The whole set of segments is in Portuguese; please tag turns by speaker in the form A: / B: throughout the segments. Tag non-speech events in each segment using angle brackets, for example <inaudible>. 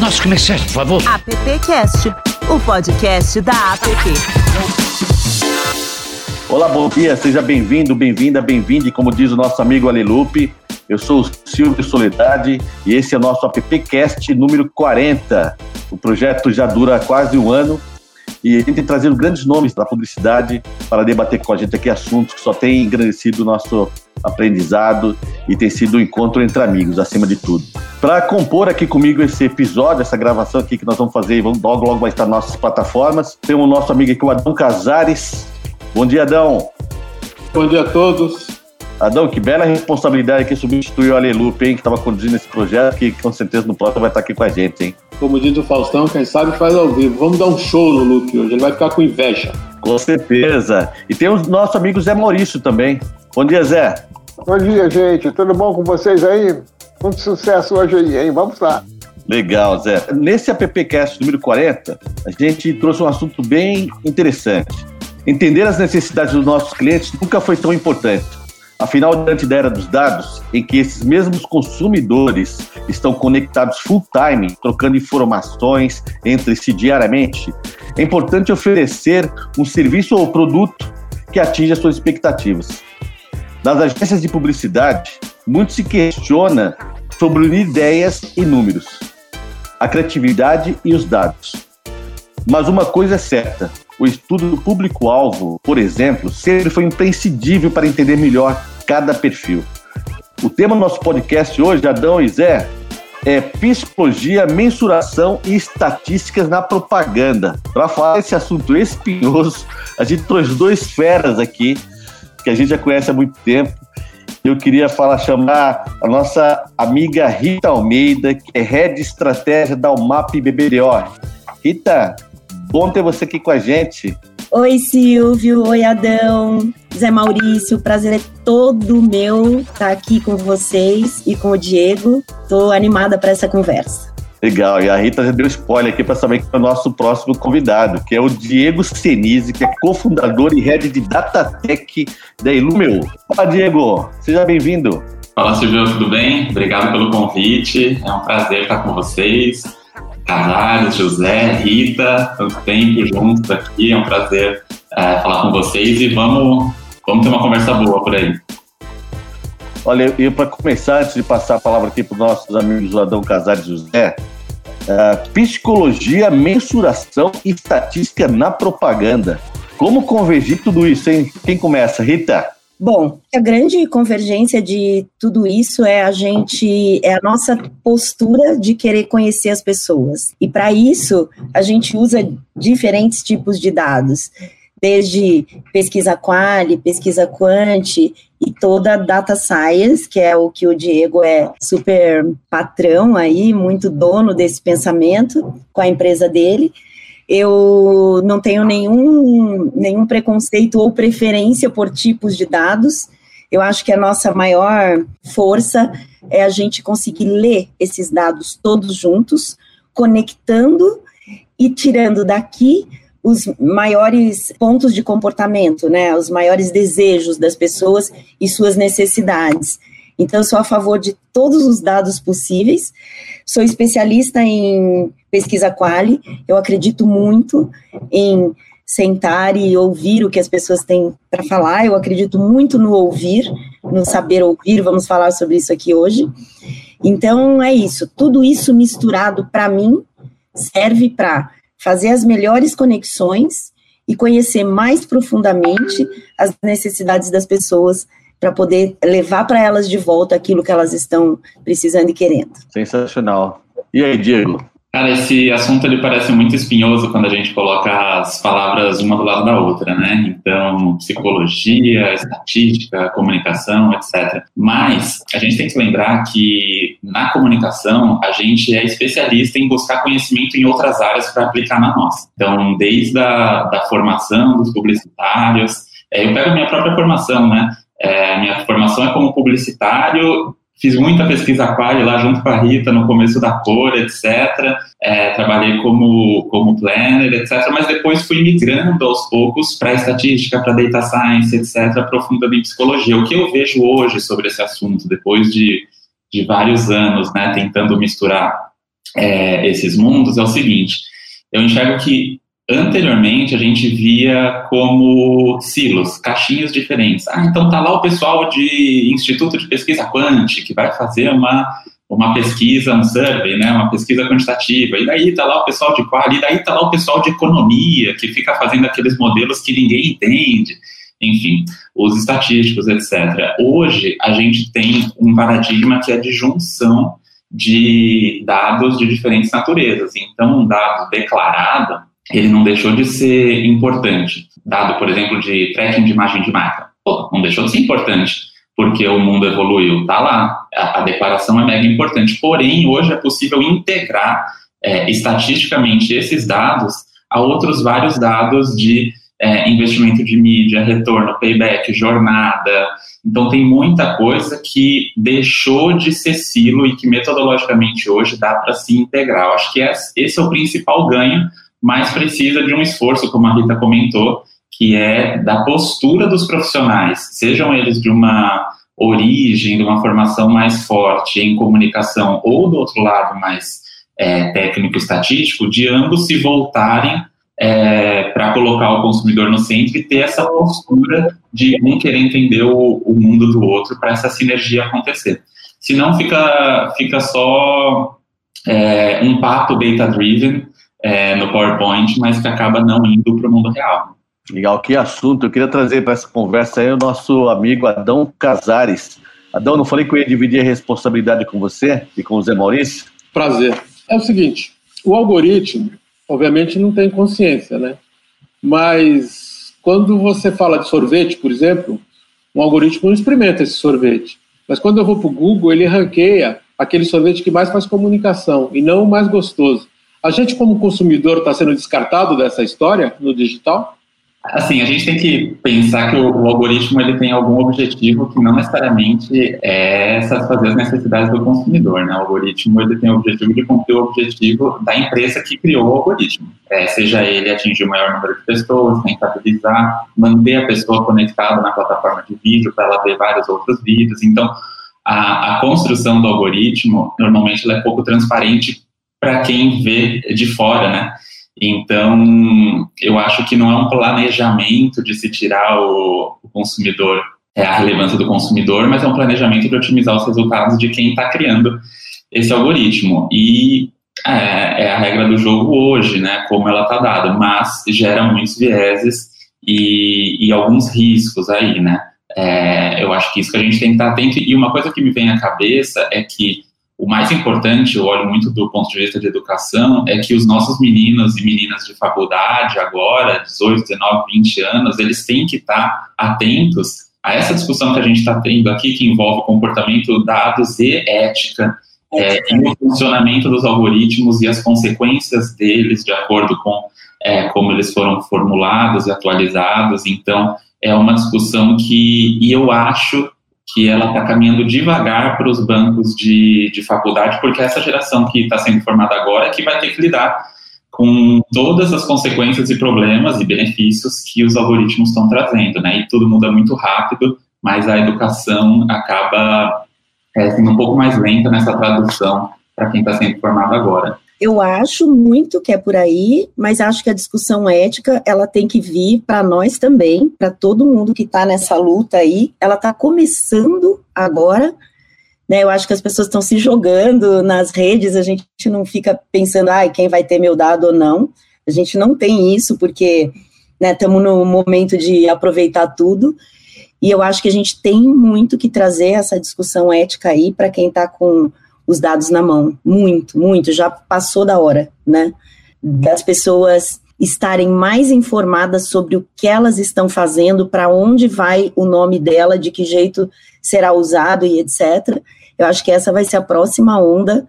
A: nossos comerciais, por favor.
B: AppCast, o podcast da App.
C: Olá, bom dia, seja bem-vindo, bem-vinda, bem-vinde, como diz o nosso amigo Alelupe. Eu sou o Silvio Soledade e esse é o nosso AppCast número 40. O projeto já dura quase um ano e a gente tem trazido grandes nomes da publicidade para debater com a gente aqui assuntos que só têm engrandecido o nosso aprendizado e tem sido um encontro entre amigos, acima de tudo. Para compor aqui comigo esse episódio, essa gravação aqui que nós vamos fazer, vamos, logo, logo vai estar nas nossas plataformas, tem o nosso amigo aqui, o Adão Casares. Bom dia, Adão.
D: Bom dia a todos.
C: Adão, que bela responsabilidade que substituiu o Alelupe, hein, que estava conduzindo esse projeto, que com certeza no próximo vai estar aqui com a gente, hein?
D: Como diz o Faustão, quem sabe faz ao vivo. Vamos dar um show no Lupe hoje, ele vai ficar com inveja.
C: Com certeza. E tem o nosso amigo Zé Maurício também. Bom dia, Zé.
E: Bom dia, gente. Tudo bom com vocês aí? Muito sucesso hoje aí, hein? Vamos lá.
C: Legal, Zé. Nesse AppCast número 40, a gente trouxe um assunto bem interessante. Entender as necessidades dos nossos clientes nunca foi tão importante. Afinal, diante da era dos dados, em que esses mesmos consumidores estão conectados full time, trocando informações entre si diariamente, é importante oferecer um serviço ou produto que atinja suas expectativas. Nas agências de publicidade, muito se questiona sobre unir ideias e números, a criatividade e os dados. Mas uma coisa é certa: o estudo do público-alvo, por exemplo, sempre foi imprescindível para entender melhor cada perfil. O tema do nosso podcast hoje, Adão e Zé, é psicologia, mensuração e estatísticas na propaganda. Para falar esse assunto espinhoso, a gente trouxe dois feras aqui que a gente já conhece há muito tempo. Eu queria falar, chamar a nossa amiga Rita Almeida, que é Head Estratégia da UMAP BBDO. Rita, bom ter você aqui com a gente.
F: Oi, Silvio. Oi, Adão. Zé Maurício, o prazer é todo meu estar aqui com vocês e com o Diego. Estou animada para essa conversa.
C: Legal, e a Rita já deu spoiler aqui para saber que é o nosso próximo convidado, que é o Diego Senise, que é cofundador e head de Datatech da Ilumeu. Fala, Diego, seja bem-vindo.
G: Fala, Silvio, tudo bem? Obrigado pelo convite, é um prazer estar com vocês. Carvalho, José, Rita, tanto tempo juntos aqui, é um prazer é, falar com vocês e vamos, vamos ter uma conversa boa por aí.
C: Olha, e para começar, antes de passar a palavra aqui para os nossos amigos Adão Casares e José, uh, psicologia, mensuração e estatística na propaganda. Como convergir tudo isso, hein? Quem começa? Rita?
F: Bom, a grande convergência de tudo isso é a gente, é a nossa postura de querer conhecer as pessoas. E para isso, a gente usa diferentes tipos de dados desde pesquisa quali, pesquisa quant e toda data science, que é o que o Diego é super patrão aí, muito dono desse pensamento com a empresa dele. Eu não tenho nenhum, nenhum preconceito ou preferência por tipos de dados. Eu acho que a nossa maior força é a gente conseguir ler esses dados todos juntos, conectando e tirando daqui os maiores pontos de comportamento, né, os maiores desejos das pessoas e suas necessidades. Então, eu sou a favor de todos os dados possíveis. Sou especialista em pesquisa quali. Eu acredito muito em sentar e ouvir o que as pessoas têm para falar. Eu acredito muito no ouvir, no saber ouvir. Vamos falar sobre isso aqui hoje. Então, é isso. Tudo isso misturado, para mim, serve para fazer as melhores conexões e conhecer mais profundamente as necessidades das pessoas para poder levar para elas de volta aquilo que elas estão precisando e querendo.
C: Sensacional. E aí, Diego?
G: Cara, esse assunto ele parece muito espinhoso quando a gente coloca as palavras uma do lado da outra, né? Então, psicologia, estatística, comunicação, etc. Mas a gente tem que lembrar que na comunicação a gente é especialista em buscar conhecimento em outras áreas para aplicar na nossa. Então, desde a da formação dos publicitários, é, eu pego minha própria formação, né? É, minha formação é como publicitário Fiz muita pesquisa quali lá junto com a Rita no começo da cor, etc. É, trabalhei como, como planner, etc. Mas depois fui migrando aos poucos para estatística, para data science, etc., aprofundando em psicologia. O que eu vejo hoje sobre esse assunto, depois de, de vários anos, né, tentando misturar é, esses mundos é o seguinte: eu enxergo que anteriormente a gente via como silos, caixinhas diferentes. Ah, então tá lá o pessoal de Instituto de Pesquisa Quant, que vai fazer uma, uma pesquisa, um survey, né, uma pesquisa quantitativa, e daí tá lá o pessoal de qual, e daí tá lá o pessoal de economia, que fica fazendo aqueles modelos que ninguém entende, enfim, os estatísticos, etc. Hoje a gente tem um paradigma que é de junção de dados de diferentes naturezas. Então, um dado declarado, ele não deixou de ser importante. Dado, por exemplo, de tracking de imagem de marca. Pô, não deixou de ser importante, porque o mundo evoluiu. Tá lá, a, a declaração é mega importante. Porém, hoje é possível integrar é, estatisticamente esses dados a outros vários dados de é, investimento de mídia, retorno, payback, jornada. Então, tem muita coisa que deixou de ser silo e que metodologicamente hoje dá para se integrar. Eu acho que esse é o principal ganho mas precisa de um esforço, como a Rita comentou, que é da postura dos profissionais, sejam eles de uma origem, de uma formação mais forte em comunicação, ou do outro lado mais é, técnico-estatístico, de ambos se voltarem é, para colocar o consumidor no centro e ter essa postura de um querer entender o, o mundo do outro para essa sinergia acontecer. Senão fica, fica só é, um papo data-driven é, no PowerPoint, mas que acaba não indo para o mundo real.
C: Legal, que assunto. Eu queria trazer para essa conversa aí o nosso amigo Adão Casares. Adão, não falei que eu ia dividir a responsabilidade com você e com o Zé Maurício?
D: Prazer. É o seguinte, o algoritmo, obviamente, não tem consciência, né? Mas quando você fala de sorvete, por exemplo, um algoritmo não experimenta esse sorvete. Mas quando eu vou para o Google, ele ranqueia aquele sorvete que mais faz comunicação e não o mais gostoso. A gente, como consumidor, está sendo descartado dessa história no digital?
G: Assim, a gente tem que pensar que o, o, algoritmo ele tem algum objetivo que não necessariamente é satisfazer as necessidades do consumidor, né? O algoritmo ele tem o objetivo de cumprir o objetivo da empresa que criou o algoritmo, é, seja ele atingir o maior número de pessoas, rentabilizar, manter a pessoa conectada na plataforma de vídeo para ela ver vários outros vídeos. Então, a, a construção do algoritmo normalmente é pouco transparente para quem vê de fora, né? Então, eu acho que não é um planejamento de se tirar o, o consumidor, é a relevância do consumidor, mas é um planejamento de otimizar os resultados de quem está criando esse algoritmo. E é, é, a regra do jogo hoje, né? Como ela está dada, mas gera muitos vieses e, e alguns riscos aí, né? É, eu acho que isso que a gente tem que estar atento. E uma coisa que me vem à cabeça é que o mais importante, eu olho muito do ponto de vista de educação, é que os nossos meninos e meninas de faculdade, agora, 18, 19, 20 anos, eles têm que estar atentos a essa discussão que a gente está tendo aqui, que envolve comportamento, dados e ética, é, e o funcionamento dos algoritmos e as consequências deles, de acordo com é, como eles foram formulados e atualizados. Então, é uma discussão que, e eu acho que ela está caminhando devagar para os bancos de, de faculdade, porque essa geração que está sendo formada agora é que vai ter que lidar com todas as consequências e problemas e benefícios que os algoritmos estão trazendo, né? E tudo muda muito rápido, mas a educação acaba é, sendo um pouco mais lenta nessa tradução para quem está sendo formado agora.
F: Eu acho muito que é por aí, mas acho que a discussão ética ela tem que vir para nós também, para todo mundo que está nessa luta aí. Ela está começando agora. Né, eu acho que as pessoas estão se jogando nas redes, a gente não fica pensando, ai, quem vai ter meu dado ou não. A gente não tem isso, porque estamos né, no momento de aproveitar tudo. E eu acho que a gente tem muito que trazer essa discussão ética aí para quem está com os dados na mão. Muito, muito. Já passou da hora, né? Das pessoas estarem mais informadas sobre o que elas estão fazendo, para onde vai o nome dela, de que jeito será usado e etc. Eu acho que essa vai ser a próxima onda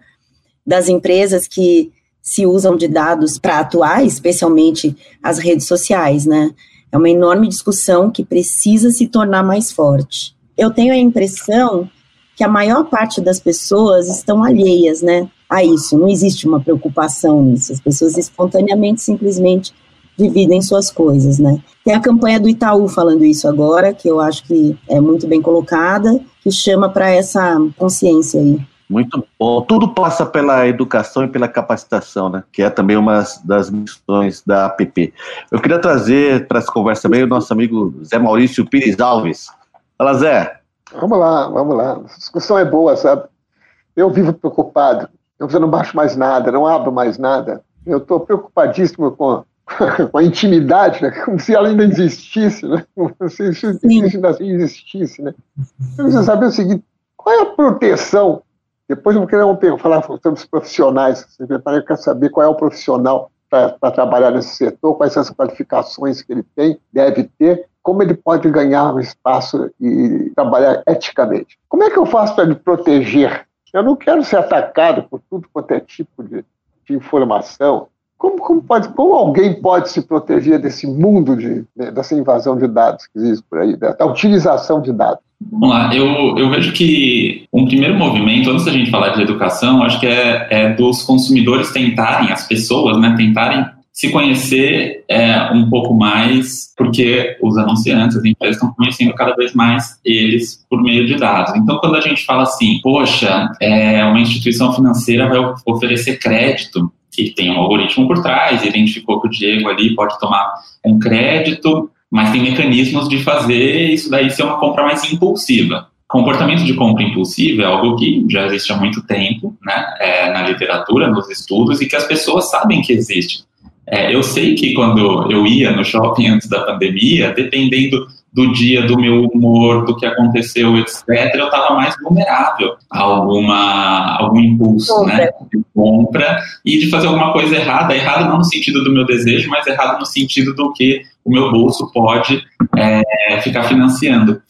F: das empresas que se usam de dados para atuar, especialmente as redes sociais, né? É uma enorme discussão que precisa se tornar mais forte. Eu tenho a impressão que a maior parte das pessoas estão alheias, né, a isso. Não existe uma preocupação nisso. As pessoas espontaneamente, simplesmente dividem suas coisas, né. Tem a campanha do Itaú falando isso agora, que eu acho que é muito bem colocada, que chama para essa consciência aí.
C: Muito bom. Tudo passa pela educação e pela capacitação, né? Que é também uma das missões da APP. Eu queria trazer para essa conversa também o nosso amigo Zé Maurício Pires Alves. Fala, Zé.
E: Vamos lá, vamos lá. A discussão é boa, sabe? Eu vivo preocupado. Eu não baixo mais nada, não abro mais nada. Eu estou preocupadíssimo com, <laughs> com a intimidade, né? como se ela ainda existisse, né? como se isso ainda existisse. Né? Eu preciso saber o seguinte: qual é a proteção depois eu vou querer falar sobre os profissionais. Você eu quero saber qual é o profissional para trabalhar nesse setor, quais são as qualificações que ele tem, deve ter, como ele pode ganhar um espaço e trabalhar eticamente. Como é que eu faço para me proteger? Eu não quero ser atacado por tudo quanto é tipo de, de informação. Como, como, pode, como alguém pode se proteger desse mundo de, dessa invasão de dados que existe por aí, da utilização de dados?
G: Vamos lá, eu, eu vejo que um primeiro movimento, antes da gente falar de educação, acho que é, é dos consumidores tentarem, as pessoas, né, tentarem se conhecer é, um pouco mais, porque os anunciantes, as empresas estão conhecendo cada vez mais eles por meio de dados. Então, quando a gente fala assim, poxa, é, uma instituição financeira vai oferecer crédito, e tem um algoritmo por trás, identificou que o Diego ali pode tomar um crédito, mas tem mecanismos de fazer isso daí ser uma compra mais impulsiva. Comportamento de compra impulsiva é algo que já existe há muito tempo, né, é, na literatura, nos estudos, e que as pessoas sabem que existe. É, eu sei que quando eu ia no shopping antes da pandemia, dependendo do dia, do meu humor, do que aconteceu, etc., eu estava mais vulnerável a alguma, algum impulso né, de compra e de fazer alguma coisa errada. Errado não no sentido do meu desejo, mas errado no sentido do que o meu bolso pode é, ficar financiando.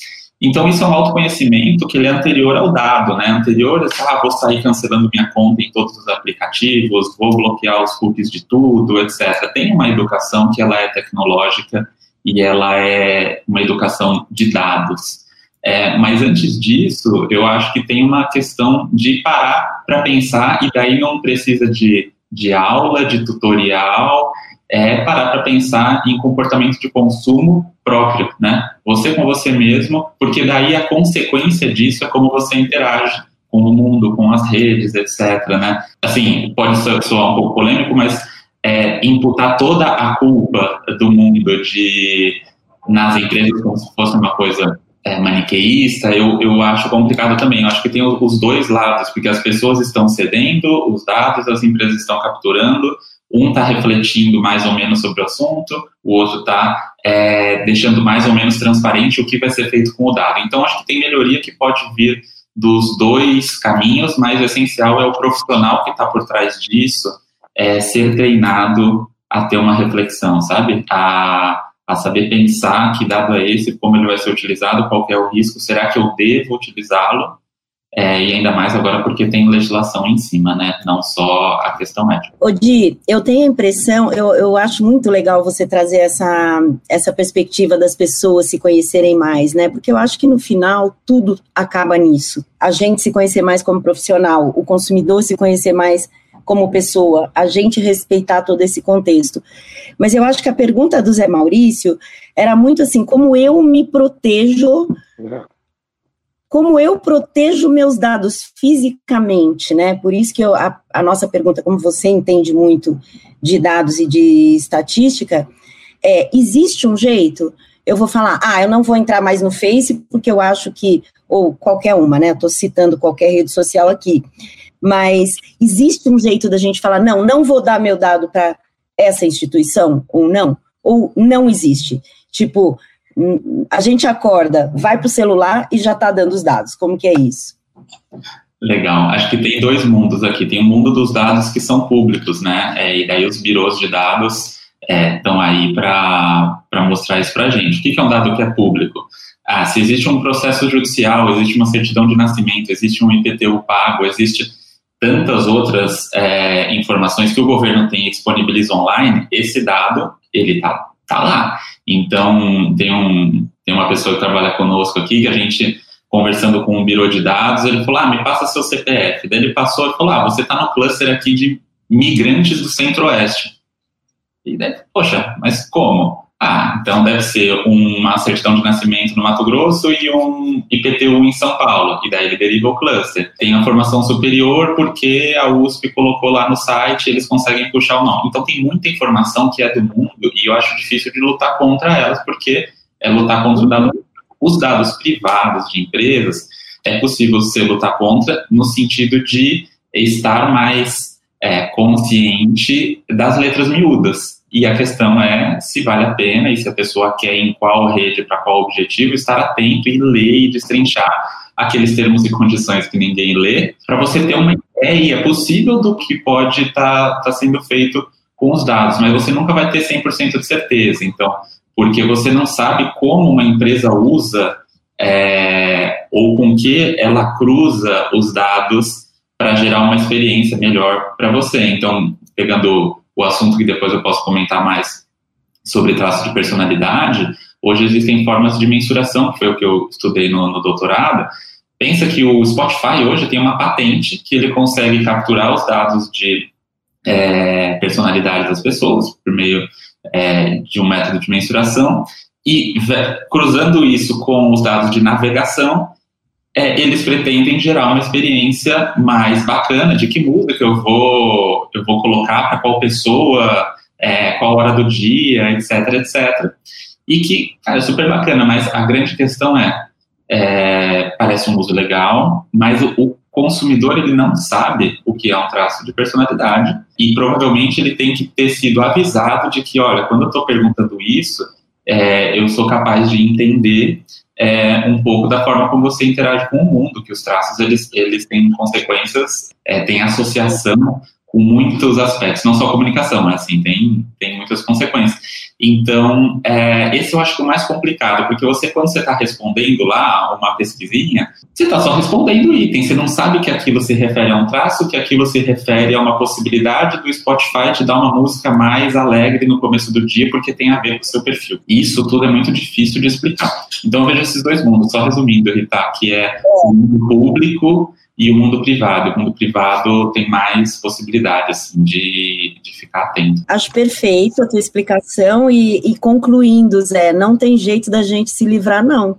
G: Então, isso é um autoconhecimento que ele é anterior ao dado, né? Anterior a, ah, vou sair cancelando minha conta em todos os aplicativos, vou bloquear os cookies de tudo, etc. Tem uma educação que ela é tecnológica e ela é uma educação de dados. É, mas antes disso, eu acho que tem uma questão de parar para pensar, e daí não precisa de, de aula, de tutorial, é parar para pensar em comportamento de consumo próprio, né? Você com você mesmo, porque daí a consequência disso é como você interage com o mundo, com as redes, etc, né? Assim, pode soar um pouco polêmico, mas é, imputar toda a culpa do mundo de nas empresas como se fosse uma coisa é, maniqueísta, eu, eu acho complicado também. Eu acho que tem os dois lados, porque as pessoas estão cedendo os dados, as empresas estão capturando, um está refletindo mais ou menos sobre o assunto, o outro está é, deixando mais ou menos transparente o que vai ser feito com o dado. Então, acho que tem melhoria que pode vir dos dois caminhos, mas o essencial é o profissional que está por trás disso, é, ser treinado a ter uma reflexão, sabe? A, a saber pensar que dado é esse, como ele vai ser utilizado, qual é o risco, será que eu devo utilizá-lo? É, e ainda mais agora porque tem legislação em cima, né? Não só a questão ética.
F: Odi, eu tenho a impressão, eu, eu acho muito legal você trazer essa, essa perspectiva das pessoas se conhecerem mais, né? Porque eu acho que no final tudo acaba nisso. A gente se conhecer mais como profissional, o consumidor se conhecer mais como pessoa, a gente respeitar todo esse contexto. Mas eu acho que a pergunta do Zé Maurício era muito assim: como eu me protejo, como eu protejo meus dados fisicamente, né? Por isso que eu, a, a nossa pergunta, como você entende muito de dados e de estatística, é: existe um jeito? Eu vou falar, ah, eu não vou entrar mais no Face porque eu acho que, ou qualquer uma, né? Estou citando qualquer rede social aqui mas existe um jeito da gente falar, não, não vou dar meu dado para essa instituição, ou não, ou não existe. Tipo, a gente acorda, vai para o celular e já está dando os dados. Como que é isso?
G: Legal. Acho que tem dois mundos aqui. Tem o mundo dos dados que são públicos, né? É, e daí os birôs de dados estão é, aí para mostrar isso para a gente. O que, que é um dado que é público? Ah, se existe um processo judicial, existe uma certidão de nascimento, existe um IPTU pago, existe tantas outras é, informações que o governo tem e disponibiliza online, esse dado, ele tá, tá lá. Então, tem, um, tem uma pessoa que trabalha conosco aqui, que a gente, conversando com um birô de dados, ele falou, ah, me passa seu CPF. Daí ele passou e falou, ah, você está no cluster aqui de migrantes do Centro-Oeste. E daí, poxa, mas como? Ah, então deve ser uma certidão de nascimento no Mato Grosso e um IPTU em São Paulo, e daí ele deriva o cluster. Tem a formação superior porque a USP colocou lá no site, eles conseguem puxar o nome. Então tem muita informação que é do mundo e eu acho difícil de lutar contra elas, porque é lutar contra dado, os dados privados de empresas, é possível você lutar contra no sentido de estar mais é, consciente das letras miúdas. E a questão é se vale a pena e se a pessoa quer em qual rede, para qual objetivo, estar atento e ler e destrinchar aqueles termos e condições que ninguém lê, para você ter uma ideia possível do que pode estar tá, tá sendo feito com os dados, mas você nunca vai ter 100% de certeza. Então, porque você não sabe como uma empresa usa é, ou com que ela cruza os dados para gerar uma experiência melhor para você. Então, pegando o assunto que depois eu posso comentar mais sobre traço de personalidade, hoje existem formas de mensuração, que foi o que eu estudei no, no doutorado. Pensa que o Spotify hoje tem uma patente que ele consegue capturar os dados de é, personalidade das pessoas por meio é, de um método de mensuração e cruzando isso com os dados de navegação, é, eles pretendem gerar uma experiência mais bacana de que música eu vou, eu vou colocar para qual pessoa, é, qual hora do dia, etc, etc. E que, cara, é super bacana, mas a grande questão é, é parece um uso legal, mas o, o consumidor ele não sabe o que é um traço de personalidade e provavelmente ele tem que ter sido avisado de que, olha, quando eu estou perguntando isso, é, eu sou capaz de entender é, um pouco da forma como você interage com o mundo, que os traços eles, eles têm consequências, é, têm associação com muitos aspectos, não só comunicação, mas assim, tem, tem muitas consequências. Então, é, esse eu acho que é o mais complicado, porque você, quando você está respondendo lá uma pesquisinha, você está só respondendo item, você não sabe que aquilo se refere a um traço, que aquilo se refere a uma possibilidade do Spotify te dar uma música mais alegre no começo do dia, porque tem a ver com o seu perfil. Isso tudo é muito difícil de explicar. Então, veja esses dois mundos, só resumindo, Rita, que é o mundo público e o mundo privado. O mundo privado tem mais possibilidades assim, de, de ficar atento.
F: Acho perfeito a tua explicação e, e concluindo, Zé, não tem jeito da gente se livrar, não.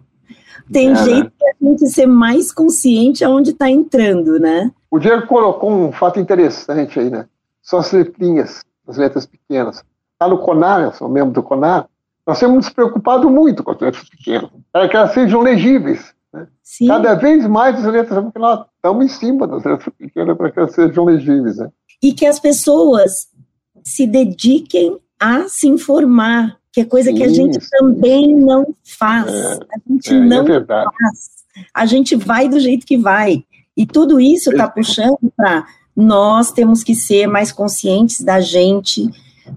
F: Tem é, jeito né? da gente ser mais consciente aonde está entrando, né?
E: O Diego colocou um fato interessante aí, né? São as letrinhas, as letras pequenas. Lá no CONAR, eu sou membro do CONAR, nós temos nos preocupado muito com as letras pequenas, para que elas sejam legíveis. Né? Cada vez mais as letras, porque nós estamos em cima das letras pequenas para que elas sejam legíveis. Né?
F: E que as pessoas se dediquem a se informar, que é coisa que a gente também não faz. É, a gente é, é não é faz. A gente vai do jeito que vai. E tudo isso está puxando para nós temos que ser mais conscientes da gente,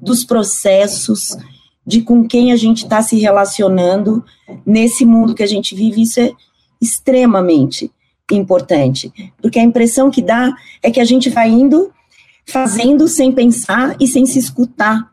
F: dos processos, de com quem a gente está se relacionando nesse mundo que a gente vive. Isso é extremamente importante, porque a impressão que dá é que a gente vai indo fazendo sem pensar e sem se escutar.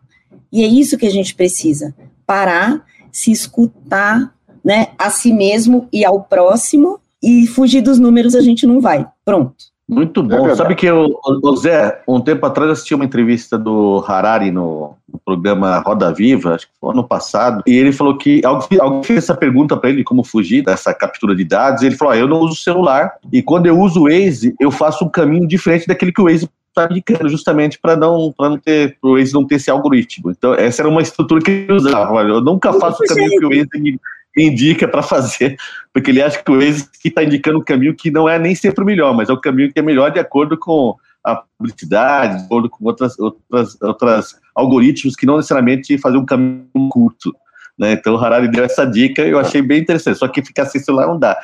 F: E é isso que a gente precisa: parar, se escutar, né, a si mesmo e ao próximo, e fugir dos números a gente não vai. Pronto.
C: Muito bom. É Sabe que eu, o Zé, um tempo atrás assisti uma entrevista do Harari no, no, programa Roda Viva, acho que foi ano passado, e ele falou que alguém, fez essa pergunta para ele como fugir dessa captura de dados, e ele falou: ah, eu não uso celular, e quando eu uso o Waze, eu faço um caminho diferente daquele que o Waze está indicando, justamente para não, não ter, o Waze não ter esse algoritmo. Então, essa era uma estrutura que ele usava. Eu nunca faço o caminho que o Waze indica para fazer, porque ele acha que o Waze está indicando um caminho que não é nem sempre o melhor, mas é o caminho que é melhor de acordo com a publicidade, de acordo com outras, outras, outras algoritmos que não necessariamente fazem um caminho curto. Né? Então o Harari deu essa dica e eu achei bem interessante, só que ficar sem celular não dá.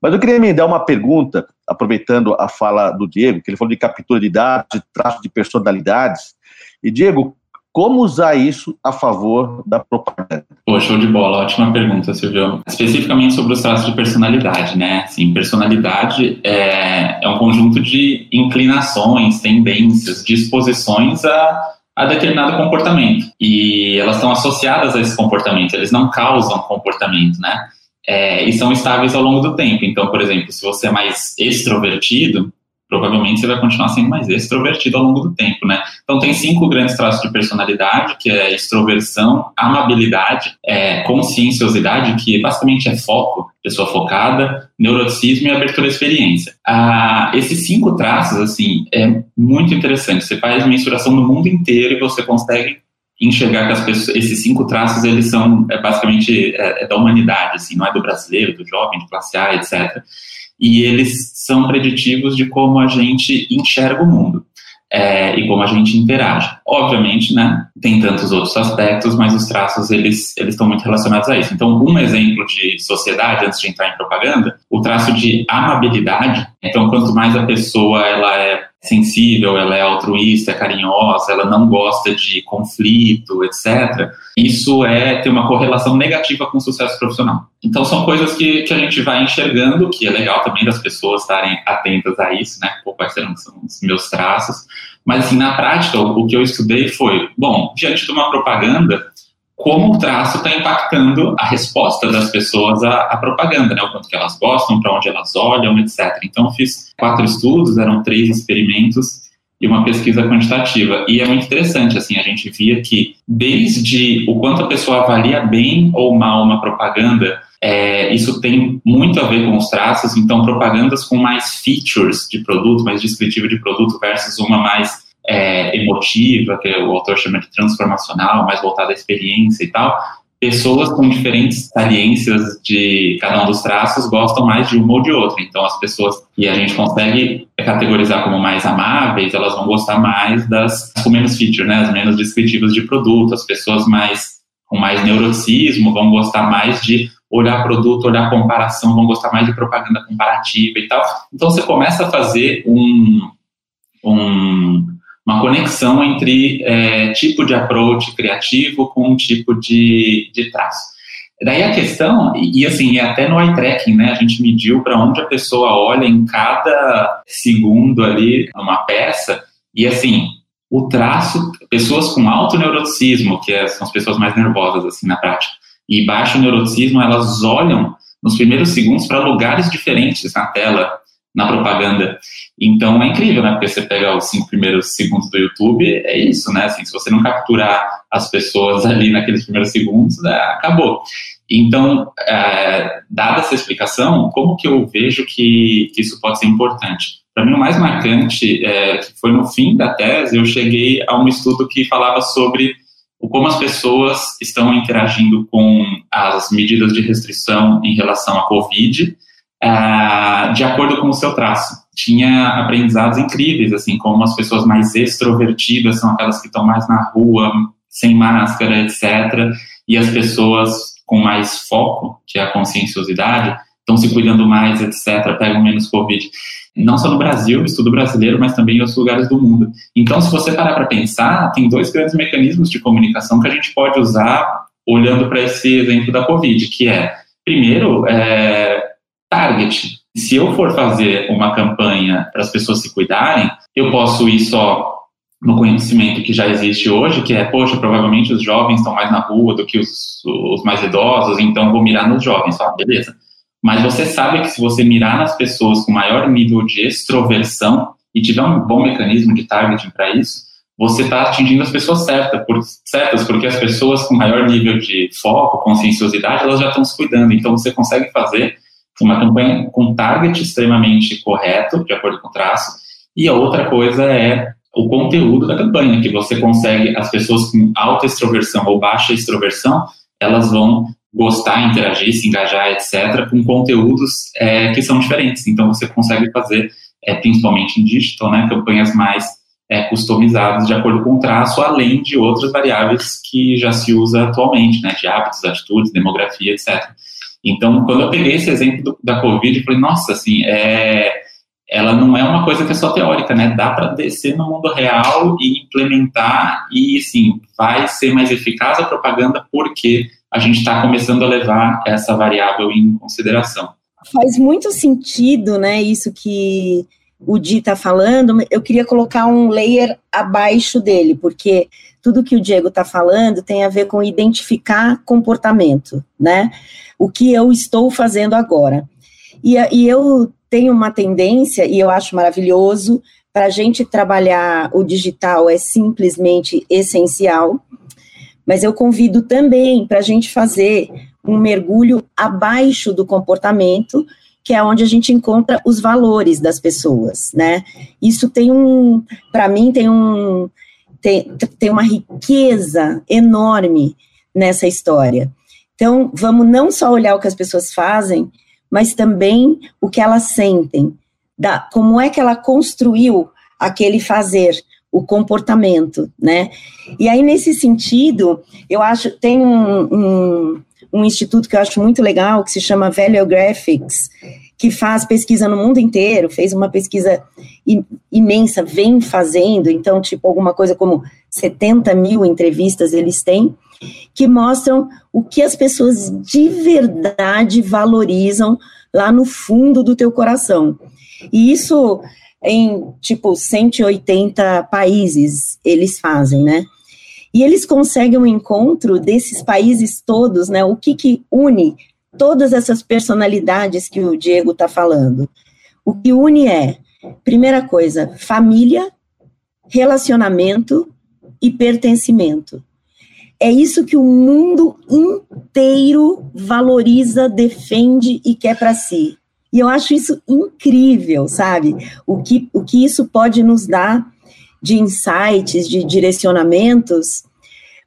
C: Mas eu queria me dar uma pergunta, aproveitando a fala do Diego, que ele falou de captura de dados, de traço de personalidades. E, Diego, como usar isso a favor da propaganda?
G: Pô, show de bola, ótima pergunta, Silvio. Especificamente sobre os traços de personalidade, né? Sim, personalidade é, é um conjunto de inclinações, tendências, disposições a, a determinado comportamento. E elas estão associadas a esse comportamento, eles não causam comportamento, né? É, e são estáveis ao longo do tempo. Então, por exemplo, se você é mais extrovertido, provavelmente você vai continuar sendo mais extrovertido ao longo do tempo, né? Então tem cinco grandes traços de personalidade, que é extroversão, amabilidade, é, conscienciosidade, que basicamente é foco, pessoa focada, neuroticismo e abertura à experiência. Ah, esses cinco traços, assim, é muito interessante. Você faz mensuração no mundo inteiro e você consegue enxergar que as pessoas, esses cinco traços eles são é, basicamente é, é da humanidade, assim, não é do brasileiro, do jovem, de classe A, etc e eles são preditivos de como a gente enxerga o mundo. É, e como a gente interage. Obviamente, né, tem tantos outros aspectos, mas os traços, eles, eles estão muito relacionados a isso. Então, um exemplo de sociedade, antes de entrar em propaganda, o traço de amabilidade, então, quanto mais a pessoa, ela é sensível, ela é altruísta, é carinhosa, ela não gosta de conflito, etc. Isso é ter uma correlação negativa com o sucesso profissional. Então são coisas que, que a gente vai enxergando, que é legal também das pessoas estarem atentas a isso, né? Pô, quais serão os meus traços. Mas assim, na prática, o, o que eu estudei foi, bom, diante de uma propaganda, como o traço está impactando a resposta das pessoas à, à, propaganda, né? O quanto que elas gostam, para onde elas olham, etc. Então, fiz quatro estudos, eram três experimentos e uma pesquisa quantitativa. E é muito interessante, assim, a gente via que desde o quanto a pessoa avalia bem ou mal uma propaganda, é, isso tem muito a ver com os traços. Então, propagandas com mais features de produto, mais descritivo de produto versus uma mais é, emotiva, que o autor chama de transformacional, mais voltada à experiência e tal, pessoas com diferentes saliências de cada um dos traços gostam mais de uma ou de outra. Então, as pessoas que a gente consegue categorizar como mais amáveis, elas vão gostar mais das com menos feature, né, as menos descritivas de produto. As pessoas mais com mais neuroticismo vão gostar mais de olhar produto, olhar comparação, vão gostar mais de propaganda comparativa e tal. Então, você começa a fazer um, um uma conexão entre é, tipo de approach criativo com um tipo de, de traço. Daí a questão, e, e assim, até no eye tracking, né, a gente mediu para onde a pessoa olha em cada segundo ali numa peça, e assim, o traço, pessoas com alto neuroticismo, que é, são as pessoas mais nervosas assim na prática, e baixo neuroticismo, elas olham nos primeiros segundos para lugares diferentes na tela na propaganda. Então é incrível, né? Porque você pega os cinco primeiros segundos do YouTube, é isso, né? Assim, se você não capturar as pessoas <laughs> ali naqueles primeiros segundos, é, acabou. Então, é, dada essa explicação, como que eu vejo que, que isso pode ser importante? Para mim, o mais marcante é, que foi no fim da tese, eu cheguei a um estudo que falava sobre como as pessoas estão interagindo com as medidas de restrição em relação à Covid uh, de acordo com o seu traço. Tinha aprendizados incríveis, assim, como as pessoas mais extrovertidas são aquelas que estão mais na rua, sem máscara, etc. E as pessoas com mais foco, que é a conscienciosidade, estão se cuidando mais, etc., pegam menos Covid. Não só no Brasil, estudo brasileiro, mas também em outros lugares do mundo. Então, se você parar para pensar, tem dois grandes mecanismos de comunicação que a gente pode usar olhando para esse exemplo da Covid, que é, primeiro, é, target. Se eu for fazer uma campanha para as pessoas se cuidarem, eu posso ir só no conhecimento que já existe hoje, que é, poxa, provavelmente os jovens estão mais na rua do que os, os mais idosos, então vou mirar nos jovens, só, beleza. Mas você sabe que se você mirar nas pessoas com maior nível de extroversão e tiver um bom mecanismo de targeting para isso, você está atingindo as pessoas certas, por, certas, porque as pessoas com maior nível de foco, conscienciosidade, elas já estão se cuidando. Então você consegue fazer uma campanha com target extremamente correto, de acordo com o traço, e a outra coisa é o conteúdo da campanha, que você consegue, as pessoas com alta extroversão ou baixa extroversão, elas vão gostar, interagir, se engajar, etc., com conteúdos é, que são diferentes. Então, você consegue fazer, é, principalmente em digital, né, campanhas mais é, customizadas de acordo com o traço, além de outras variáveis que já se usa atualmente, né, de hábitos, atitudes, demografia, etc. Então, quando eu peguei esse exemplo do, da Covid, eu falei, nossa, assim, é, ela não é uma coisa que é só teórica, né? Dá para descer no mundo real e implementar e, sim, vai ser mais eficaz a propaganda porque a gente está começando a levar essa variável em consideração.
F: Faz muito sentido, né? Isso que o Di está falando. Eu queria colocar um layer abaixo dele, porque tudo que o Diego está falando tem a ver com identificar comportamento, né? O que eu estou fazendo agora. E, e eu tem uma tendência, e eu acho maravilhoso, para a gente trabalhar o digital é simplesmente essencial, mas eu convido também para a gente fazer um mergulho abaixo do comportamento, que é onde a gente encontra os valores das pessoas, né? Isso tem um, para mim, tem um, tem, tem uma riqueza enorme nessa história. Então, vamos não só olhar o que as pessoas fazem, mas também o que elas sentem, da, como é que ela construiu aquele fazer, o comportamento, né? E aí, nesse sentido, eu acho, tem um, um, um instituto que eu acho muito legal, que se chama Value Graphics, que faz pesquisa no mundo inteiro, fez uma pesquisa imensa, vem fazendo, então, tipo, alguma coisa como 70 mil entrevistas eles têm, que mostram o que as pessoas de verdade valorizam lá no fundo do teu coração. E isso em, tipo, 180 países eles fazem, né? E eles conseguem um encontro desses países todos, né? O que que une todas essas personalidades que o Diego está falando? O que une é, primeira coisa, família, relacionamento e pertencimento. É isso que o mundo inteiro valoriza, defende e quer para si. E eu acho isso incrível, sabe? O que, o que isso pode nos dar de insights, de direcionamentos,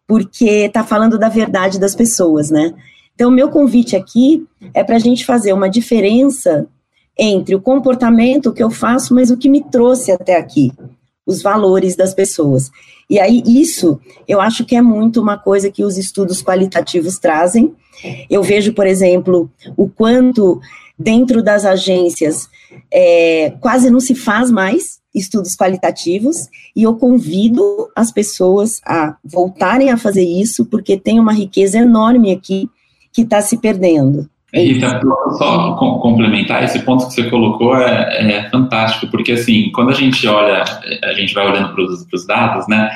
F: porque está falando da verdade das pessoas, né? Então, meu convite aqui é para a gente fazer uma diferença entre o comportamento que eu faço, mas o que me trouxe até aqui, os valores das pessoas. E aí, isso eu acho que é muito uma coisa que os estudos qualitativos trazem. Eu vejo, por exemplo, o quanto dentro das agências é, quase não se faz mais estudos qualitativos, e eu convido as pessoas a voltarem a fazer isso, porque tem uma riqueza enorme aqui que está se perdendo.
G: Rita, só complementar, esse ponto que você colocou é, é, fantástico, porque assim, quando a gente olha, a gente vai olhando para os dados, né,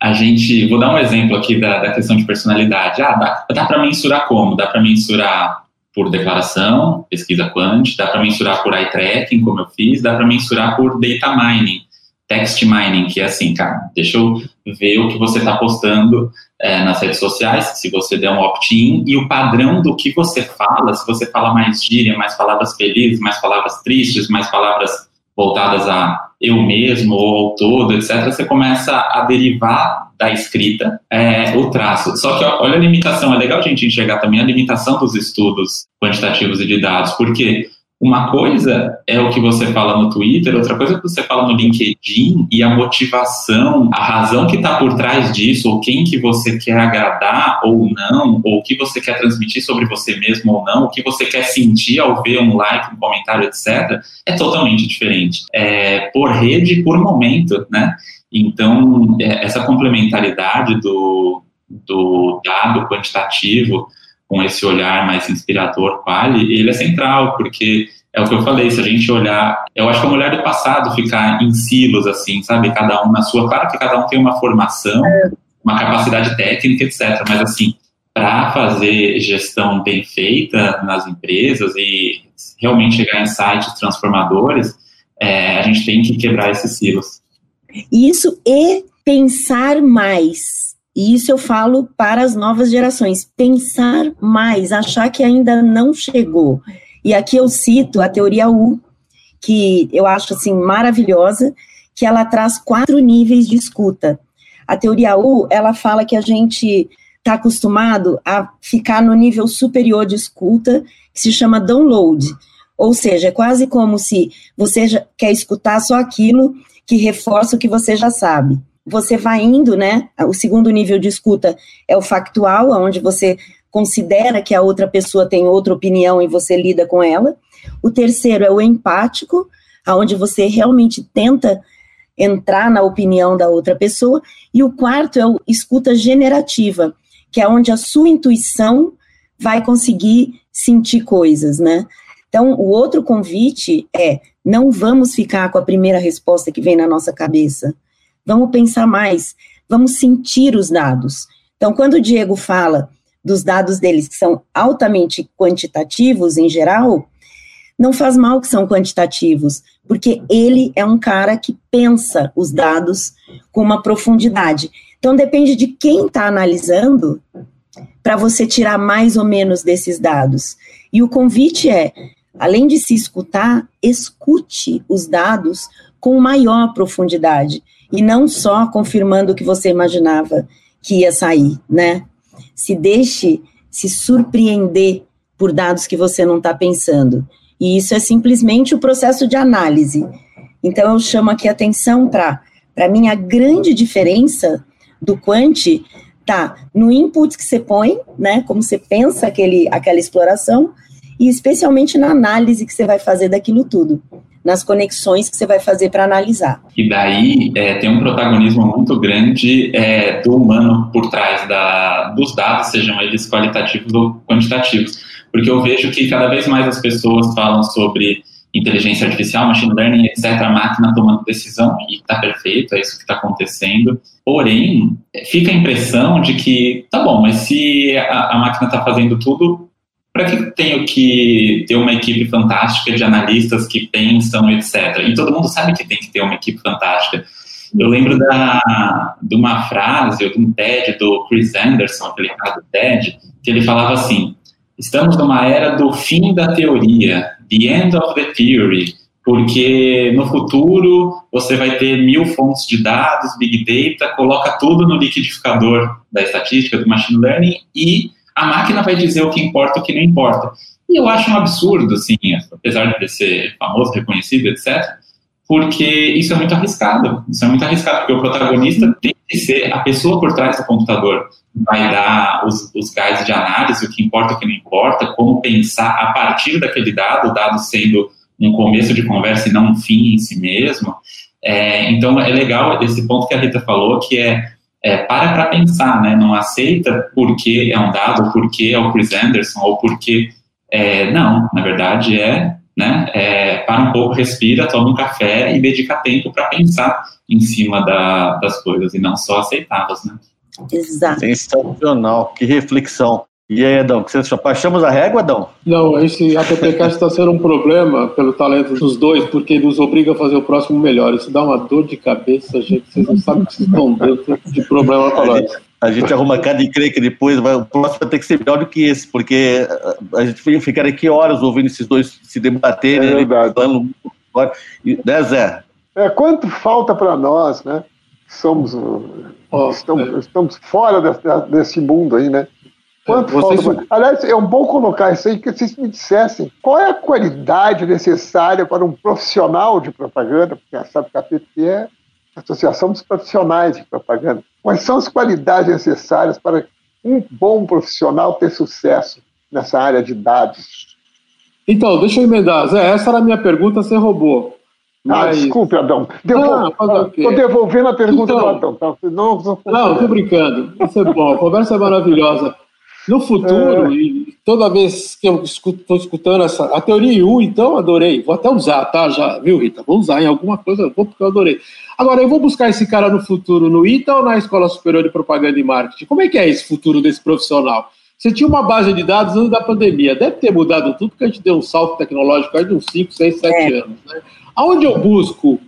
G: a gente, vou dar um exemplo aqui da, da questão de personalidade, ah, dá, dá para mensurar como? Dá para mensurar por declaração, pesquisa quant, dá para mensurar por eye tracking, como eu fiz, dá para mensurar por data mining, text mining, que é assim, cara, deixa eu ver o que você está postando é, nas redes sociais, se você der um opt-in, e o padrão do que você fala, se você fala mais gíria, mais palavras felizes, mais palavras tristes, mais palavras voltadas a eu mesmo ou ao todo, etc., você começa a derivar da escrita é, o traço. Só que olha a limitação, é legal a gente enxergar também a limitação dos estudos quantitativos e de dados, porque uma coisa é o que você fala no Twitter, outra coisa é o que você fala no LinkedIn e a motivação, a razão que está por trás disso, ou quem que você quer agradar ou não, ou o que você quer transmitir sobre você mesmo ou não, o que você quer sentir ao ver um like, um comentário, etc., é totalmente diferente. É por rede e por momento, né? Então, é, essa complementaridade do, do dado quantitativo com esse olhar mais inspirador, quali, ele é central, porque é o que eu falei, se a gente olhar, eu acho que é um olhar do passado ficar em silos, assim, sabe, cada um na sua, claro que cada um tem uma formação, uma capacidade técnica, etc., mas assim, para fazer gestão bem feita nas empresas e realmente chegar em sites transformadores, é, a gente tem que quebrar esses silos.
F: Isso e pensar mais e isso eu falo para as novas gerações, pensar mais, achar que ainda não chegou. E aqui eu cito a teoria U, que eu acho assim maravilhosa, que ela traz quatro níveis de escuta. A teoria U, ela fala que a gente está acostumado a ficar no nível superior de escuta, que se chama download. Ou seja, é quase como se você quer escutar só aquilo que reforça o que você já sabe você vai indo, né? O segundo nível de escuta é o factual, onde você considera que a outra pessoa tem outra opinião e você lida com ela. O terceiro é o empático, aonde você realmente tenta entrar na opinião da outra pessoa. E o quarto é o escuta generativa, que é onde a sua intuição vai conseguir sentir coisas, né? Então, o outro convite é: não vamos ficar com a primeira resposta que vem na nossa cabeça Vamos pensar mais, vamos sentir os dados. Então, quando o Diego fala dos dados deles que são altamente quantitativos em geral, não faz mal que são quantitativos, porque ele é um cara que pensa os dados com uma profundidade. Então depende de quem está analisando para você tirar mais ou menos desses dados. E o convite é, além de se escutar, escute os dados com maior profundidade e não só confirmando o que você imaginava que ia sair, né? Se deixe se surpreender por dados que você não está pensando. E isso é simplesmente o processo de análise. Então, eu chamo aqui atenção para, para mim, a grande diferença do quant tá no input que você põe, né, como você pensa aquele, aquela exploração, e especialmente na análise que você vai fazer daquilo tudo, nas conexões que você vai fazer para analisar.
G: E daí é, tem um protagonismo muito grande é, do humano por trás da, dos dados, sejam eles qualitativos ou quantitativos porque eu vejo que cada vez mais as pessoas falam sobre inteligência artificial, machine learning, etc., a máquina tomando decisão, e está perfeito, é isso que está acontecendo. Porém, fica a impressão de que, tá bom, mas se a, a máquina está fazendo tudo, para que tenho que ter uma equipe fantástica de analistas que pensam, etc. E todo mundo sabe que tem que ter uma equipe fantástica. Eu lembro da, de uma frase, de um TED do Chris Anderson, aquele cara do TED, que ele falava assim, Estamos numa era do fim da teoria, the end of the theory, porque no futuro você vai ter mil fontes de dados, big data, coloca tudo no liquidificador da estatística, do machine learning e a máquina vai dizer o que importa e o que não importa. E eu acho um absurdo, assim, apesar de ser famoso, reconhecido, etc., porque isso é muito arriscado. Isso é muito arriscado, porque o protagonista tem que ser a pessoa por trás do computador. Vai dar os, os gás de análise, o que importa o que não importa, como pensar a partir daquele dado, o dado sendo um começo de conversa e não um fim em si mesmo. É, então, é legal esse ponto que a Rita falou, que é, é para para pensar, né? Não aceita porque é um dado, porque é o Chris Anderson, ou porque... É, não, na verdade é né? É, para um pouco, respira, toma um café e dedica tempo para pensar em cima da, das coisas e não só aceitá-las, né?
F: Exato.
C: Sensacional, que reflexão. E aí, Adão, que você baixamos a régua, Adão?
D: Não, esse AppCast está <laughs> sendo um problema pelo talento dos dois, porque nos obriga a fazer o próximo melhor. Isso dá uma dor de cabeça, gente. Vocês não sabem o que vocês estão dando de problema para nós.
C: A gente arruma cada encrenca depois, vai, o próximo vai ter que ser melhor do que esse, porque a gente ficaria aqui horas ouvindo esses dois se debaterem,
E: é verdade.
C: falando, né, Zé?
E: É, quanto falta para nós, né? Somos, oh, estamos, é. estamos fora desse, desse mundo aí, né? Quanto vocês... falta. Aliás, é um bom colocar isso aí, que vocês me dissessem qual é a qualidade necessária para um profissional de propaganda, porque a SAPCAPIT é a Associação dos Profissionais de Propaganda. Quais são as qualidades necessárias para um bom profissional ter sucesso nessa área de dados?
D: Então, deixa eu emendar. Zé, essa era a minha pergunta, você roubou.
E: Ah, mas... desculpe, Adão. Estou ah, devolvendo a pergunta então, do Adão. Tá?
D: Não, não, estou brincando. Isso é bom. A conversa é maravilhosa. No futuro, é. toda vez que eu estou escutando essa. A teoria U, então, adorei. Vou até usar, tá? Já, viu, Rita? Vou usar em alguma coisa, vou porque eu adorei. Agora, eu vou buscar esse cara no futuro no ITA ou na Escola Superior de Propaganda e Marketing? Como é que é esse futuro desse profissional? Você tinha uma base de dados antes da pandemia. Deve ter mudado tudo, porque a gente deu um salto tecnológico aí de uns 5, 6, 7 é. anos. Né? Aonde eu busco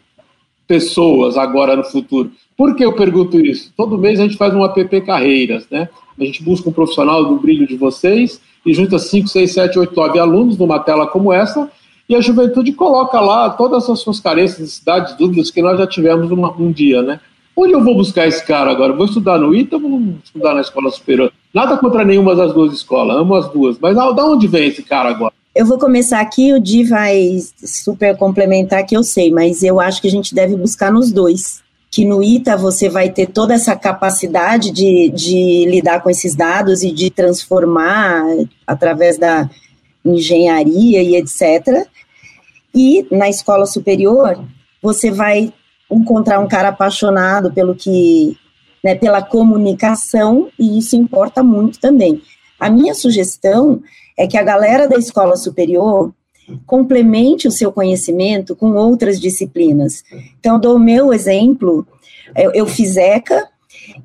D: pessoas agora no futuro? Por que eu pergunto isso? Todo mês a gente faz um app carreiras, né? A gente busca um profissional do brilho de vocês e junta 5, 6, 7, 8, 9 alunos numa tela como essa e a juventude coloca lá todas as suas carências, necessidades, dúvidas que nós já tivemos uma, um dia, né? Onde eu vou buscar esse cara agora? Vou estudar no ITA ou vou estudar na escola superior? Nada contra nenhuma das duas escolas, amo as duas. Mas da onde vem esse cara agora?
F: Eu vou começar aqui, o Di vai super complementar, que eu sei, mas eu acho que a gente deve buscar nos dois que no ITA você vai ter toda essa capacidade de, de lidar com esses dados e de transformar através da engenharia e etc. E na escola superior você vai encontrar um cara apaixonado pelo que, né, pela comunicação e isso importa muito também. A minha sugestão é que a galera da escola superior complemente o seu conhecimento com outras disciplinas. Então, dou o meu exemplo, eu, eu fiz ECA,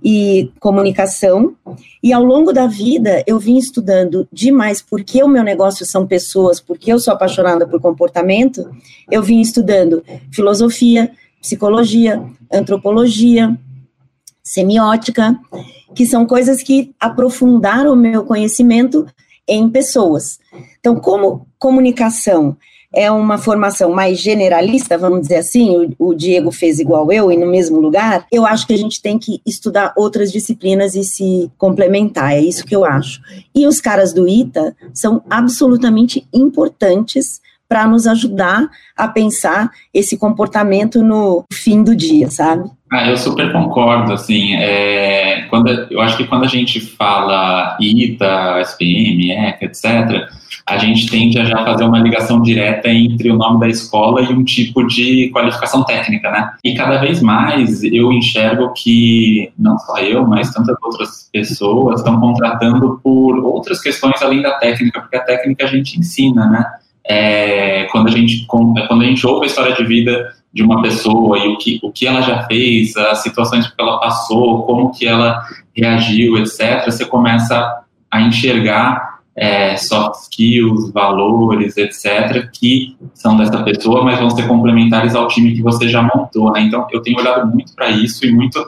F: e comunicação. E ao longo da vida eu vim estudando demais porque o meu negócio são pessoas, porque eu sou apaixonada por comportamento. Eu vim estudando filosofia, psicologia, antropologia, semiótica, que são coisas que aprofundaram o meu conhecimento em pessoas. Então, como comunicação é uma formação mais generalista, vamos dizer assim, o, o, Diego fez igual eu e no mesmo lugar, eu acho que a gente tem que estudar outras disciplinas e se complementar, é isso que eu acho. E os caras do ITA são absolutamente importantes para nos ajudar a pensar esse comportamento no fim do dia, sabe?
G: Ah, eu super concordo, assim, é, quando, eu acho que quando a gente fala ITA, SPM, ECA, etc., a gente tende a já fazer uma ligação direta entre o nome da escola e um tipo de qualificação técnica, né? E cada vez mais eu enxergo que não só eu, mas tantas outras pessoas estão contratando por outras questões além da técnica, porque a técnica a gente ensina, né? É, quando a gente quando a gente ouve a história de vida de uma pessoa e o que, o que ela já fez, as situações que ela passou, como que ela reagiu, etc., você começa a enxergar é, soft skills, valores, etc., que são dessa pessoa, mas vão ser complementares ao time que você já montou. Né? Então, eu tenho olhado muito para isso e muito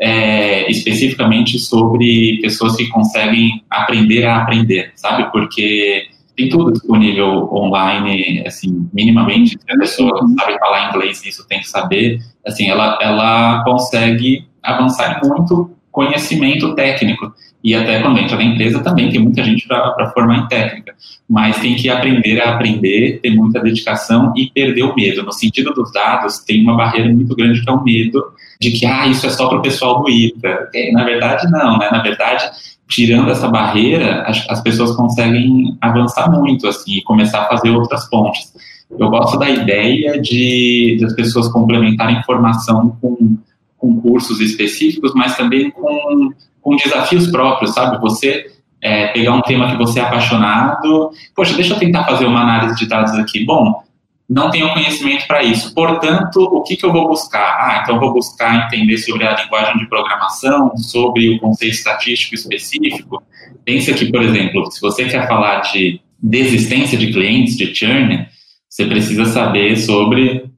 G: é, especificamente sobre pessoas que conseguem aprender a aprender, sabe? Porque tem tudo disponível online, assim, minimamente. Se a pessoa sabe falar inglês, isso tem que saber. Assim, ela, ela consegue avançar em muito conhecimento técnico. E até quando entra na empresa também tem muita gente para formar em técnica. Mas tem que aprender a aprender, ter muita dedicação e perder o medo. No sentido dos dados, tem uma barreira muito grande que é o medo de que, ah, isso é só para o pessoal do ITA. E, na verdade, não, né? Na verdade, tirando essa barreira, as, as pessoas conseguem avançar muito, assim, e começar a fazer outras pontes. Eu gosto da ideia de, de as pessoas complementarem formação com, com cursos específicos, mas também com com desafios próprios, sabe? Você é, pegar um tema que você é apaixonado, poxa, deixa eu tentar fazer uma análise de dados aqui. Bom, não tenho conhecimento para isso. Portanto, o que, que eu vou buscar? Ah, então vou buscar entender sobre a linguagem de programação, sobre o conceito estatístico específico. Pense aqui, por exemplo, se você quer falar de desistência de clientes, de churn, você precisa saber sobre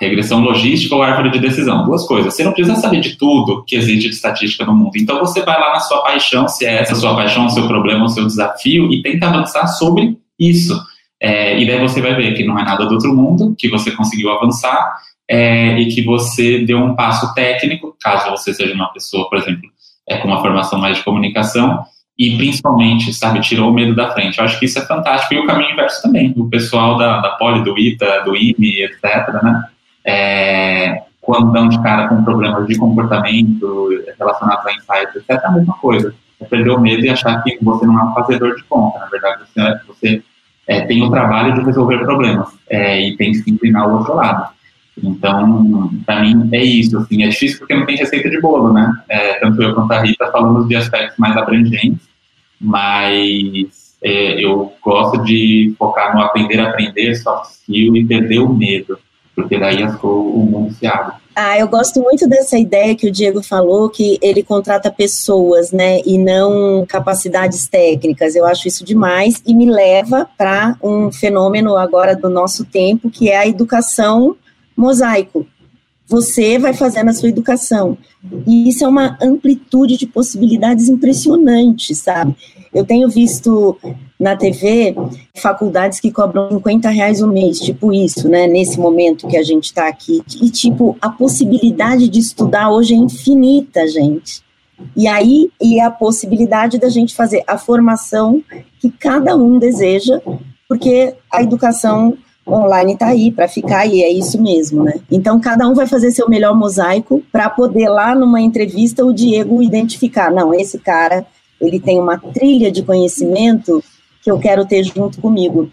G: regressão logística ou árvore de decisão, duas coisas. Você não precisa saber de tudo que existe de estatística no mundo. Então você vai lá na sua paixão, se é essa a sua paixão, o seu problema, o seu desafio, e tenta avançar sobre isso. É, e daí você vai ver que não é nada do outro mundo, que você conseguiu avançar é, e que você deu um passo técnico, caso você seja uma pessoa, por exemplo, é, com uma formação mais de comunicação, e principalmente, sabe, tirou o medo da frente. Eu acho que isso é fantástico. E o caminho inverso também, o pessoal da, da Poli, do ITA, do IME, etc., né? É, quando dão de cara com problemas de comportamento relacionados a insights, etc., é a mesma coisa. É perder o medo e achar que você não é um fazedor de conta. Na verdade, você, você é, tem o trabalho de resolver problemas é, e tem que se inclinar ao outro lado. Então, para mim, é isso. Assim, é difícil porque não tem receita de bolo, né? É, tanto eu quanto a Rita falamos de aspectos mais abrangentes, mas é, eu gosto de focar no aprender a aprender, soft skill e perder o medo, porque daí o mundo se abre.
F: Ah, eu gosto muito dessa ideia que o Diego falou, que ele contrata pessoas, né, e não capacidades técnicas. Eu acho isso demais e me leva para um fenômeno agora do nosso tempo, que é a educação mosaico. Você vai fazendo a sua educação. E isso é uma amplitude de possibilidades impressionante, sabe? Eu tenho visto na TV faculdades que cobram 50 reais o mês, tipo isso, né? Nesse momento que a gente está aqui. E, tipo, a possibilidade de estudar hoje é infinita, gente. E aí, e a possibilidade da gente fazer a formação que cada um deseja, porque a educação online está aí para ficar e é isso mesmo, né? Então cada um vai fazer seu melhor mosaico para poder lá numa entrevista o Diego identificar, não, esse cara, ele tem uma trilha de conhecimento que eu quero ter junto comigo.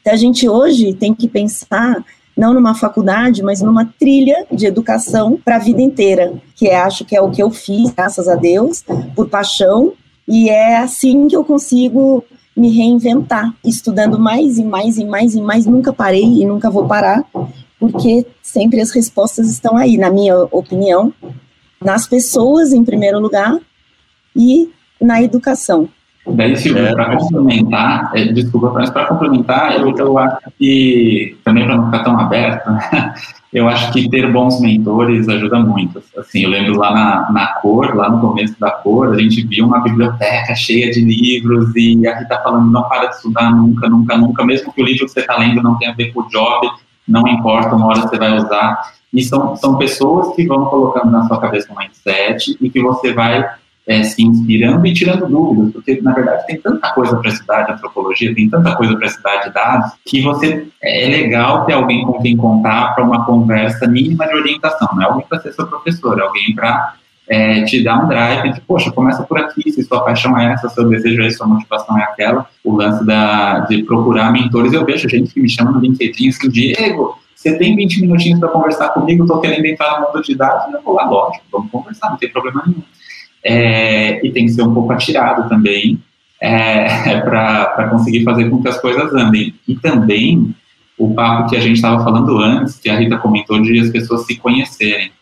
F: Então a gente hoje tem que pensar não numa faculdade, mas numa trilha de educação para a vida inteira, que é, acho que é o que eu fiz, graças a Deus, por paixão, e é assim que eu consigo me reinventar, estudando mais e mais e mais e mais. Nunca parei e nunca vou parar, porque sempre as respostas estão aí, na minha opinião. nas pessoas, em primeiro lugar, e na educação.
G: Daí, Silvio, é, para complementar, é, desculpa, mas para complementar, eu, eu acho que, também para não ficar tão aberto, né, eu acho que ter bons mentores ajuda muito. Assim, eu lembro lá na, na Cor, lá no começo da Cor, a gente viu uma biblioteca cheia de livros e a Rita falando, não para de estudar nunca, nunca, nunca, mesmo que o livro que você está lendo não tenha a ver com o job, não importa, uma hora você vai usar. E são, são pessoas que vão colocando na sua cabeça um mindset e que você vai é, se inspirando e tirando dúvidas, porque na verdade tem tanta coisa para estudar de antropologia, tem tanta coisa para estudar de dados, que você é legal ter alguém com quem contar para uma conversa mínima de orientação. Não é alguém para ser seu professor, é alguém para é, te dar um drive de, poxa, começa por aqui, se sua paixão é essa, seu desejo é esse, sua motivação é aquela, o lance da, de procurar mentores. Eu vejo gente que me chama no LinkedIn assim, Diego, você tem 20 minutinhos para conversar comigo, estou querendo entrar no mundo de dados, eu vou lá, lógico, vamos conversar, não tem problema nenhum é, e tem que ser um pouco atirado também é, <laughs> para conseguir fazer com que as coisas andem. E também o papo que a gente estava falando antes, que a Rita comentou, de as pessoas se conhecerem.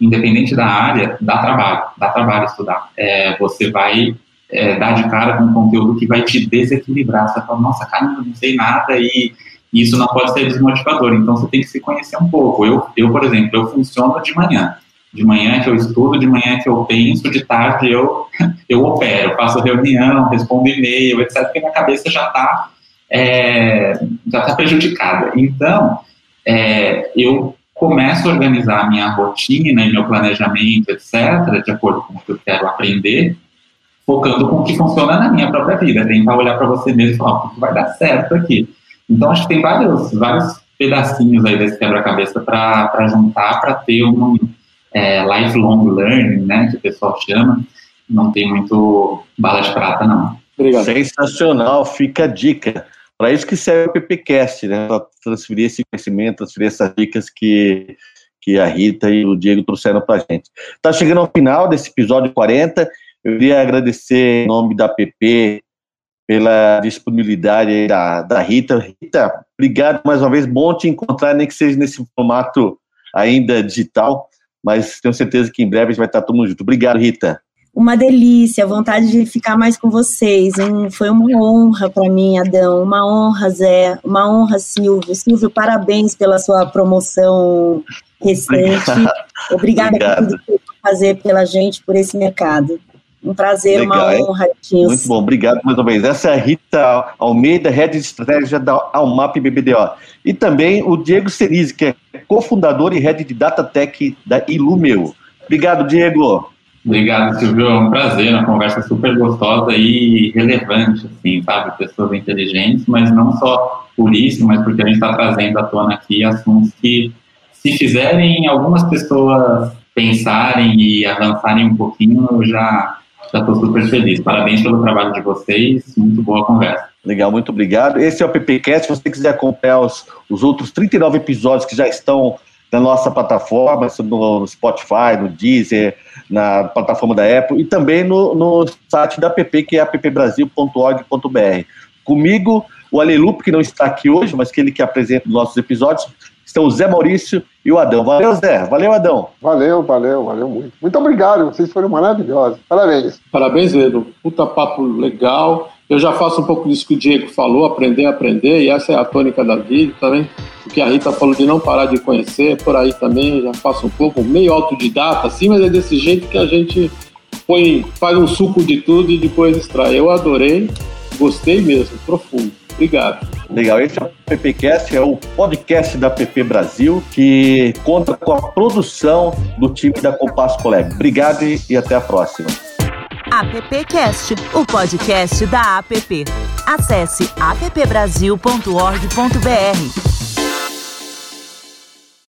G: Independente da área, dá trabalho, dá trabalho estudar. É, você vai é, dar de cara com um conteúdo que vai te desequilibrar. Você fala, nossa, cara, não sei nada e isso não pode ser desmotivador. Então você tem que se conhecer um pouco. Eu, eu por exemplo, eu funciono de manhã. De manhã que eu estudo, de manhã que eu penso, de tarde eu, <laughs> eu opero, faço reunião, respondo e-mail, etc., porque minha cabeça já está é, já tá prejudicada. Então, é, eu começo a organizar a minha rotina e meu planejamento, etc., de acordo com o que eu quero aprender, focando com o que funciona na minha própria vida. Tentar olhar para você mesmo e falar, o que vai dar certo aqui? Então, acho que tem vários, vários pedacinhos aí desse quebra-cabeça para juntar, para ter um, é, lifelong learning, né, que o pessoal chama, não tem muito bala de prata, não.
C: Obrigado. Sensacional, fica a dica. Para isso que serve o PPcast, né, para transferir esse conhecimento, transferir essas dicas que, que a Rita e o Diego trouxeram para a gente. Está chegando ao final desse episódio 40, eu queria agradecer em nome da PP pela disponibilidade da, da Rita. Rita, obrigado mais uma vez, bom te encontrar, nem que seja nesse formato ainda digital mas tenho certeza que em breve a gente vai estar todo mundo junto. Obrigado, Rita.
F: Uma delícia, vontade de ficar mais com vocês. Foi uma honra para mim, Adão. Uma honra, Zé. Uma honra, Silvio. Silvio, parabéns pela sua promoção recente. Obrigada por tudo que fazer pela gente, por esse mercado. Um prazer, Legal, uma honra,
C: Tins. Muito bom, obrigado mais uma vez. Essa é a Rita Almeida, Head de Estratégia da Almap BBDO. E também o Diego Cerise, que é cofundador e Head de Data Tech da Ilumeu. Obrigado, Diego.
G: Obrigado, Silvio. É um prazer, uma conversa super gostosa e relevante, assim, sabe? Pessoas inteligentes, mas não só por isso, mas porque a gente está trazendo à tona aqui assuntos que, se fizerem algumas pessoas pensarem e avançarem um pouquinho, eu já já estou super feliz. Parabéns pelo trabalho de vocês, muito boa conversa.
C: Legal, muito obrigado. Esse é o PPcast. Se você quiser acompanhar os, os outros 39 episódios que já estão na nossa plataforma, no Spotify, no Deezer, na plataforma da Apple e também no, no site da PP, que é appbrasil.org.br. Comigo, o Alelup, que não está aqui hoje, mas que ele que apresenta os nossos episódios, estão o Zé Maurício e o Adão. Valeu, Zé. Valeu, Adão.
E: Valeu, valeu, valeu muito. Muito obrigado, vocês foram maravilhosos. Parabéns.
D: Parabéns, Edu. Puta papo legal. Eu já faço um pouco disso que o Diego falou, aprender a aprender, e essa é a tônica da vida também. O que a Rita falou de não parar de conhecer, por aí também eu já faço um pouco, meio autodidata, assim, mas é desse jeito que a gente põe, faz um suco de tudo e depois extrai. Eu adorei, gostei mesmo, profundo. Obrigado.
C: Legal, esse é o PPcast, é o podcast da PP Brasil, que conta com a produção do time da Compasso Colega. Obrigado e até a próxima.
B: AppCast, o podcast da APP. Acesse appbrasil.org.br.